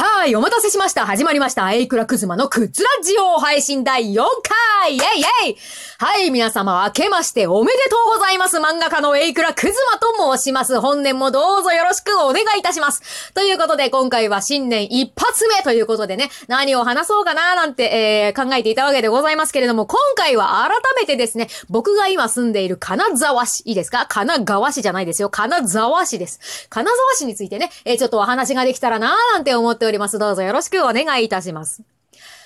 はい、お待たせしました。始まりました。エイクラクズマのクッズラジオ配信第4回イェイイェイはい、皆様、明けましておめでとうございます。漫画家のエイクラクズマと申します。本年もどうぞよろしくお願いいたします。ということで、今回は新年一発目ということでね、何を話そうかななんて、えー、考えていたわけでございますけれども、今回は改めてですね、僕が今住んでいる金沢市、いいですか？金川市じゃないですよ。金沢市です。金沢市についてね、えー、ちょっとお話ができたらなーなんて思っております。どうぞよろしくお願いいたします。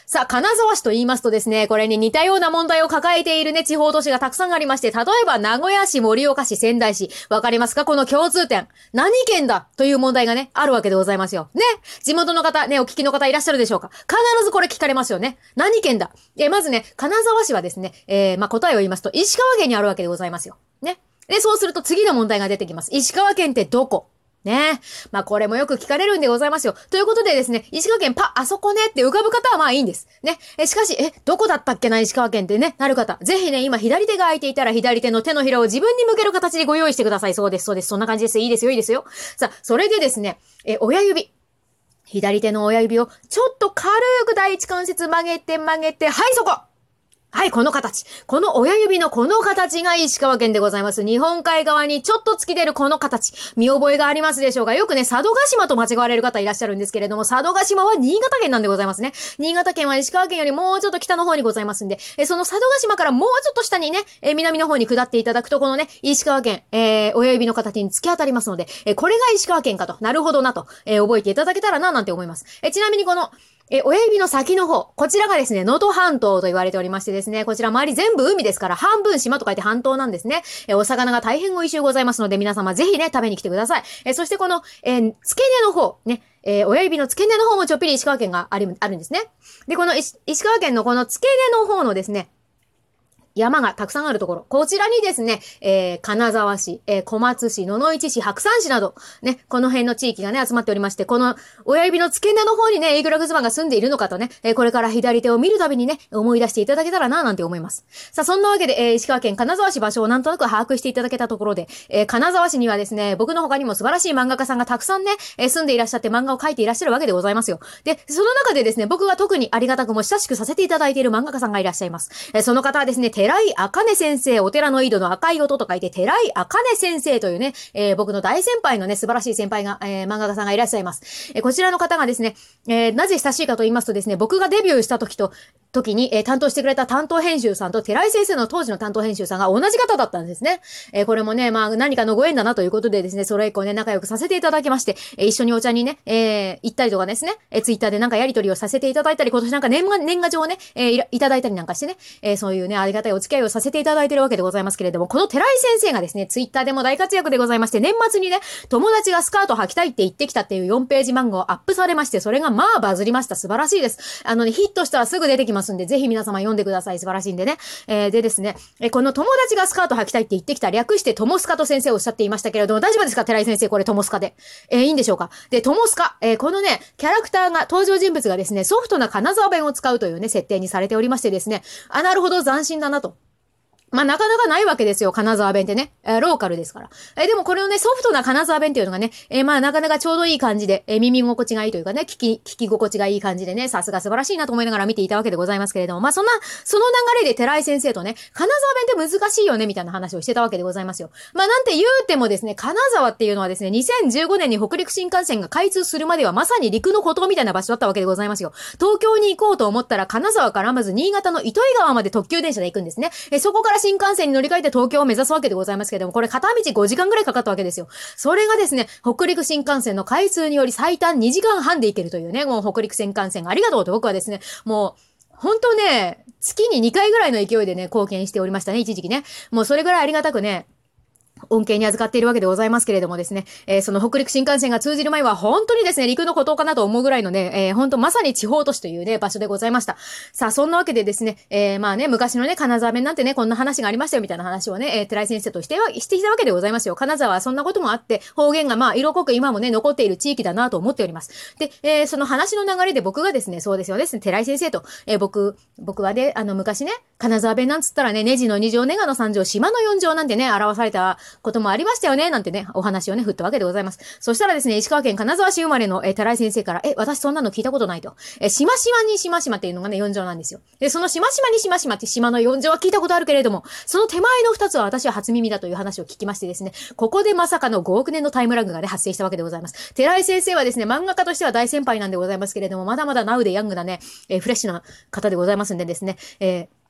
さあ、金沢市と言いますとですね、これに似たような問題を抱えているね、地方都市がたくさんありまして、例えば名古屋市、盛岡市、仙台市、わかりますか？この共通点。何県だ？という問題がね、あるわけでございますよ。ね？地元の方、ね、お聞きの方いらっしゃるでしょうか？必ずこれ聞かれますよね。何県だ？え、まずね、金沢市はですね、えー、まあ、答えを言いますと、石川県にあるわけでございますよ。ね？で、そうすると次の問題が出てきます。石川県ってどこ？ねまあこれもよく聞かれるんでございますよ。ということでですね、石川県パ、あそこねって浮かぶ方はまあいいんです。ね。え、しかし、え、どこだったっけな石川県ってね、なる方。ぜひね、今左手が空いていたら左手の手のひらを自分に向ける形でご用意してください。そうです、そうです。そんな感じです。いいですよ、いいですよ。さあ、それでですね、え、親指。左手の親指をちょっと軽く第一関節曲げて曲げて、はい、そこはい、この形。この親指のこの形が石川県でございます。日本海側にちょっと突き出るこの形。見覚えがありますでしょうか？よくね、佐渡島と間違われる方いらっしゃるんですけれども、佐渡島は新潟県なんでございますね。新潟県は石川県よりもうちょっと北の方にございますんで、えその佐渡島からもうちょっと下にね、え南の方に下っていただくと、このね、石川県、えー、親指の形に突き当たりますので、えこれが石川県かと。なるほどなと、えー、覚えていただけたらな、なんて思います。えちなみにこの、え、親指の先の方。こちらがですね、能登半島と言われておりましてですね、こちら周り全部海ですから、半分島と書いて半島なんですね。え、お魚が大変美味しゅうございますので、皆様ぜひね、食べに来てください。え、そしてこの、え付け根の方、ね、えー、親指の付け根の方もちょっぴり石川県がある、あるんですね。で、この石川県のこの付け根の方のですね、山がたくさんあるところ。こちらにですね、えー、金沢市、えー、小松市、野々市市、白山市など、ね、この辺の地域がね、集まっておりまして、この親指の付け根の方にね、イーグラグズマンが住んでいるのかとね、えー、これから左手を見るたびにね、思い出していただけたらな、なんて思います。さあ、そんなわけで、えー、石川県金沢市場所をなんとなく把握していただけたところで、えー、金沢市にはですね、僕の他にも素晴らしい漫画家さんがたくさんね、えー、住んでいらっしゃって漫画を描いていらっしゃるわけでございますよ。で、その中でですね、僕が特にありがたくも親しくさせていただいている漫画家さんがいらっしゃいます。えー、その方はですね、寺井茜先生、お寺の井戸の赤い音と書いて、寺井茜先生というね、えー、僕の大先輩のね、素晴らしい先輩が、えー、漫画家さんがいらっしゃいます。えー、こちらの方がですね、えー、なぜ親しいかと言いますとですね、僕がデビューした時と、時に、えー、担当してくれた担当編集さんと寺井先生の当時の担当編集さんが同じ方だったんですね。えー、これもね、まあ何かのご縁だなということでですね、それ以降ね、仲良くさせていただきまして、えー、一緒にお茶にね、えー、行ったりとかですね、えー、ツイッターでなんかやりとりをさせていただいたり、今年なんか年賀年賀状をね、えー、いただいたりなんかしてね、えー、そういうね、ありがたいお付き合いをさせていただいてるわけでございますけれども、この寺井先生がですね、ツイッターでも大活躍でございまして、年末にね、友達がスカート履きたいって言ってきたっていう4ページ漫画をアップされまして、それがまあバズりました。素晴らしいです。あのね、ヒットしたらすぐ出てきますんで、ぜひ皆様読んでください。素晴らしいんでね。えー、でですね、えー、この友達がスカート履きたいって言ってきた略してトモスカと先生おっしゃっていましたけれども、大丈夫ですか？寺井先生、これトモスカで。えー、いいんでしょうか？で、トモスカ。えー、このね、キャラクターが、登場人物がですね、ソフトな金沢弁を使うというね、設定にされておりましてですね、あ、なるほど、斬新だな。まあ、なかなかないわけですよ、金沢弁ってね。えー、ローカルですから。えー、でもこれをね、ソフトな金沢弁っていうのがね、えー、まあ、なかなかちょうどいい感じで、え、耳心地がいいというかね、聞き、聞き心地がいい感じでね、さすが素晴らしいなと思いながら見ていたわけでございますけれども、まあ、そんな、その流れで寺井先生とね、金沢弁って難しいよね、みたいな話をしてたわけでございますよ。まあ、なんて言うてもですね、金沢っていうのはですね、2015年に北陸新幹線が開通するまではまさに陸の孤島みたいな場所だったわけでございますよ。東京に行こうと思ったら、金沢からまず新潟の糸魚川まで特急電車で行くんですね。えそこから新幹線に乗り換えて東京を目指すわけでございますけれども、これ片道5時間ぐらいかかったわけですよ。それがですね、北陸新幹線の開通により最短2時間半で行けるというね、もう北陸新幹線ありがとうと僕はですね、もう、本当ね、月に2回ぐらいの勢いでね、貢献しておりましたね、一時期ね。もうそれぐらいありがたくね、恩恵に預かっているわけでございますけれどもですね、えー、その北陸新幹線が通じる前は本当にですね、陸の孤島かなと思うぐらいのね、えー、本当まさに地方都市というね、場所でございました。さあ、そんなわけでですね、えー、まあね、昔のね、金沢弁なんてね、こんな話がありましたよみたいな話をね、えー、寺井先生としては、していたわけでございますよ。金沢はそんなこともあって、方言がまあ、色濃く今もね、残っている地域だなと思っております。で、えー、その話の流れで僕がですね、そうですよね、寺井先生と、えー、僕、僕はね、あの、昔ね、金沢弁なんつったらね、ネジの二乗、ネガの三乗、島の四乗なんてね、表されたこともありましたよね、なんてね、お話をね、振ったわけでございます。そしたらですね、石川県金沢市生まれの、えー、寺井先生から、え、私そんなの聞いたことないと。えー、しましまにしましまっていうのがね、四乗なんですよ。で、そのしましまにしましまって島の四乗は聞いたことあるけれども、その手前の二つは私は初耳だという話を聞きましてですね、ここでまさかの5億年のタイムラグがね、発生したわけでございます。寺井先生はですね、漫画家としては大先輩なんでございますけれども、まだまだナウでヤングなね、えー、フレッシュな方でございますんでですね、えー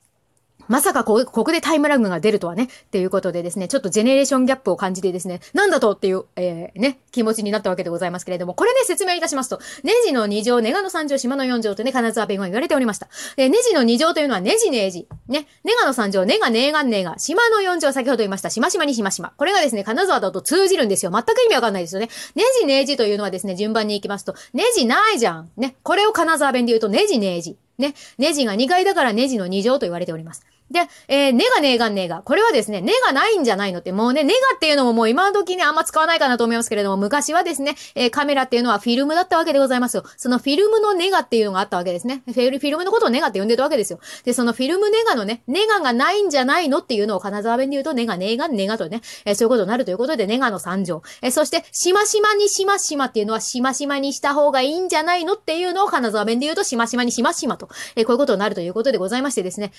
まさかこ、ここでタイムラグが出るとはね、っていうことでですね、ちょっとジェネレーションギャップを感じてですね、なんだとっていう、えー、ね、気持ちになったわけでございますけれども、これね、説明いたしますと、ネジの2乗、ネガの3乗、島の4乗とね、金沢弁が言われておりました。で、ネジの2乗というのはネジネジ。ね、ネガの3乗、ネガネーガンネーガ、島の4乗、先ほど言いました、島島に島島。これがですね、金沢だと通じるんですよ。全く意味わかんないですよね。ネジネジというのはですね、順番に行きますと、ネジないじゃん。ね、これを金沢弁で言うと、ネジネジ。ね、ネジが2階だからネジの2乗と言われております。で、えー、ネガネガネガ。これはですね、ネガないんじゃないのって、もうね、ネガっていうのももう今の時ね、あんま使わないかなと思いますけれども、昔はですね、えー、カメラっていうのはフィルムだったわけでございますよ。そのフィルムのネガっていうのがあったわけですね。フィルフィルムのことをネガって呼んでたわけですよ。で、そのフィルムネガのね、ネガがないんじゃないのっていうのを金沢弁で言うと、ネガネガネガとね、えー、そういうことになるということで、ネガの三乗。えー、そして、しましまにしましまっていうのは、しましまにした方がいいんじゃないのっていうのを金沢弁で言うと、しましまにしましまと、えー、こういうことになるということでございましてですね。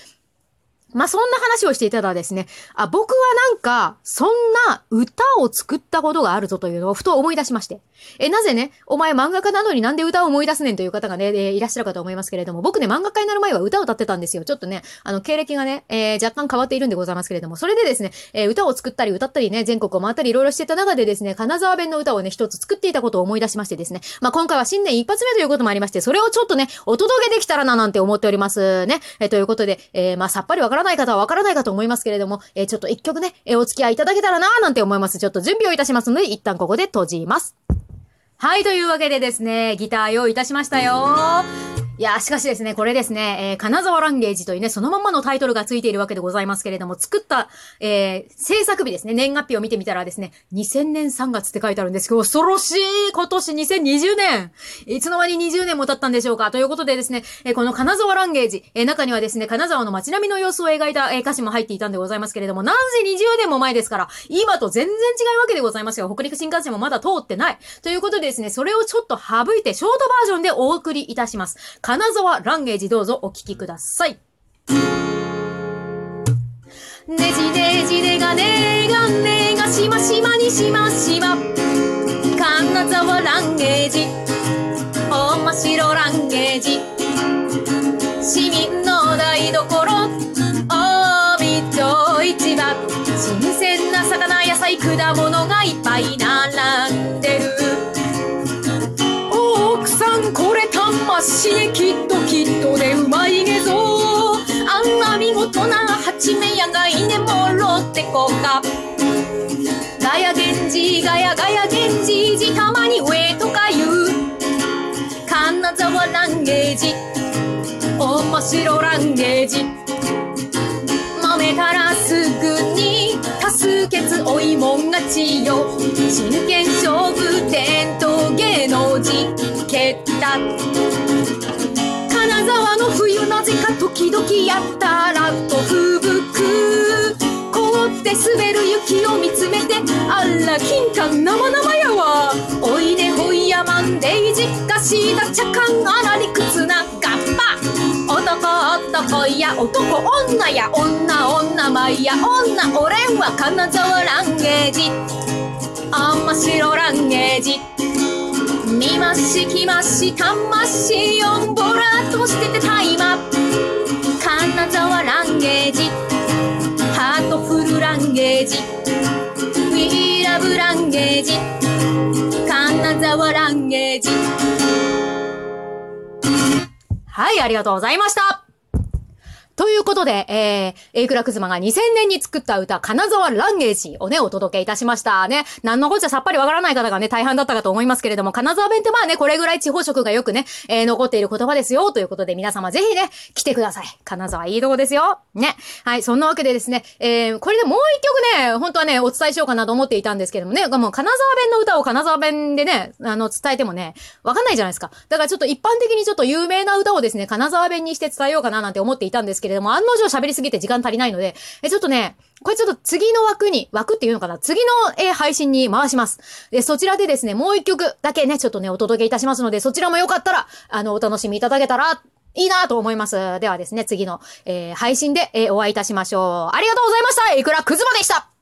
まあ、そんな話をしていたらですね、あ、僕はなんか、そんな歌を作ったことがあるぞというのをふと思い出しまして。え、なぜね、お前漫画家なのになんで歌を思い出すねんという方がね、え、いらっしゃるかと思いますけれども、僕ね、漫画家になる前は歌を歌ってたんですよ。ちょっとね、あの、経歴がね、えー、若干変わっているんでございますけれども、それでですね、えー、歌を作ったり歌ったりね、全国を回ったりいろいろしてた中でですね、金沢弁の歌をね、一つ作っていたことを思い出しましてですね、まあ、今回は新年一発目ということもありまして、それをちょっとね、お届けできたらななんて思っておりますね。えー、ということで、え、まあ、さっぱりわからない方はわからないかと思いますけれども、えー、ちょっと一曲ね、えー、お付き合いいただけたらななんて思います。ちょっと準備をいたしますので、一旦ここで閉じます。はい、というわけでですね、ギター用意いたしましたよ。いや、しかしですね、これですね、えー、金沢ランゲージというね、そのままのタイトルがついているわけでございますけれども、作った、えー、制作日ですね、年月日を見てみたらですね、2000年3月って書いてあるんですけど、恐ろしい今年2020年いつの間に20年も経ったんでしょうか？ということでですね、えー、この金沢ランゲージ、えー、中にはですね、金沢の街並みの様子を描いた、えー、歌詞も入っていたんでございますけれども、なぜ20年も前ですから、今と全然違うわけでございますよ。北陸新幹線もまだ通ってない。ということでですね、それをちょっと省いて、ショートバージョンでお送りいたします。金沢ランゲージどうぞお聞きください。ねじねじねがねがねがしましまにしましま。金沢ランゲージ面白ランゲージ市民の台所近江町市場。新鮮な魚野菜果物がいっぱい並な八目やがいねもろってこか。ガヤゲンジガヤガヤゲンジじたまに上とか言う。金沢ランゲージ面白ランゲージ揉めたらすぐに多数決追いもん勝ちよ。真剣勝負伝統芸能人蹴った。金沢の冬なぜか時々やった。らとあら金柑生々やわ。おいでほいやまんでいじっかしだ茶缶あらりくつながっぱ男男や男女や女女まいや女俺は金沢ランゲージ面白ランゲージみましきましたましよんぼらっとしててタイマ金沢ランゲージハートフルランゲージブランゲージ。金沢ランゲージ。はいありがとうございました。ということで、えー、エイクラクズマが2000年に作った歌、金沢ランゲージをね、お届けいたしましたね。何のこっちゃさっぱりわからない方がね、大半だったかと思いますけれども、金沢弁ってまあね、これぐらい地方色がよくね、えー、残っている言葉ですよ、ということで皆様ぜひね、来てください。金沢いいとこですよ。ね。はい、そんなわけでですね、えー、これでもう一曲ね、本当はね、お伝えしようかなと思っていたんですけどもね、もう金沢弁の歌を金沢弁でね、あの、伝えてもね、わかんないじゃないですか。だからちょっと一般的にちょっと有名な歌をですね、金沢弁にして伝えようかななんて思っていたんですけどけれども、案の定喋りすぎて時間足りないので、え、ちょっとね、これちょっと次の枠に、枠っていうのかな？次の、え、配信に回します。で、そちらでですね、もう一曲だけね、ちょっとね、お届けいたしますので、そちらもよかったら、あの、お楽しみいただけたら、いいなと思います。ではですね、次の、えー、配信で、えー、お会いいたしましょう。ありがとうございました。いくらくずまでした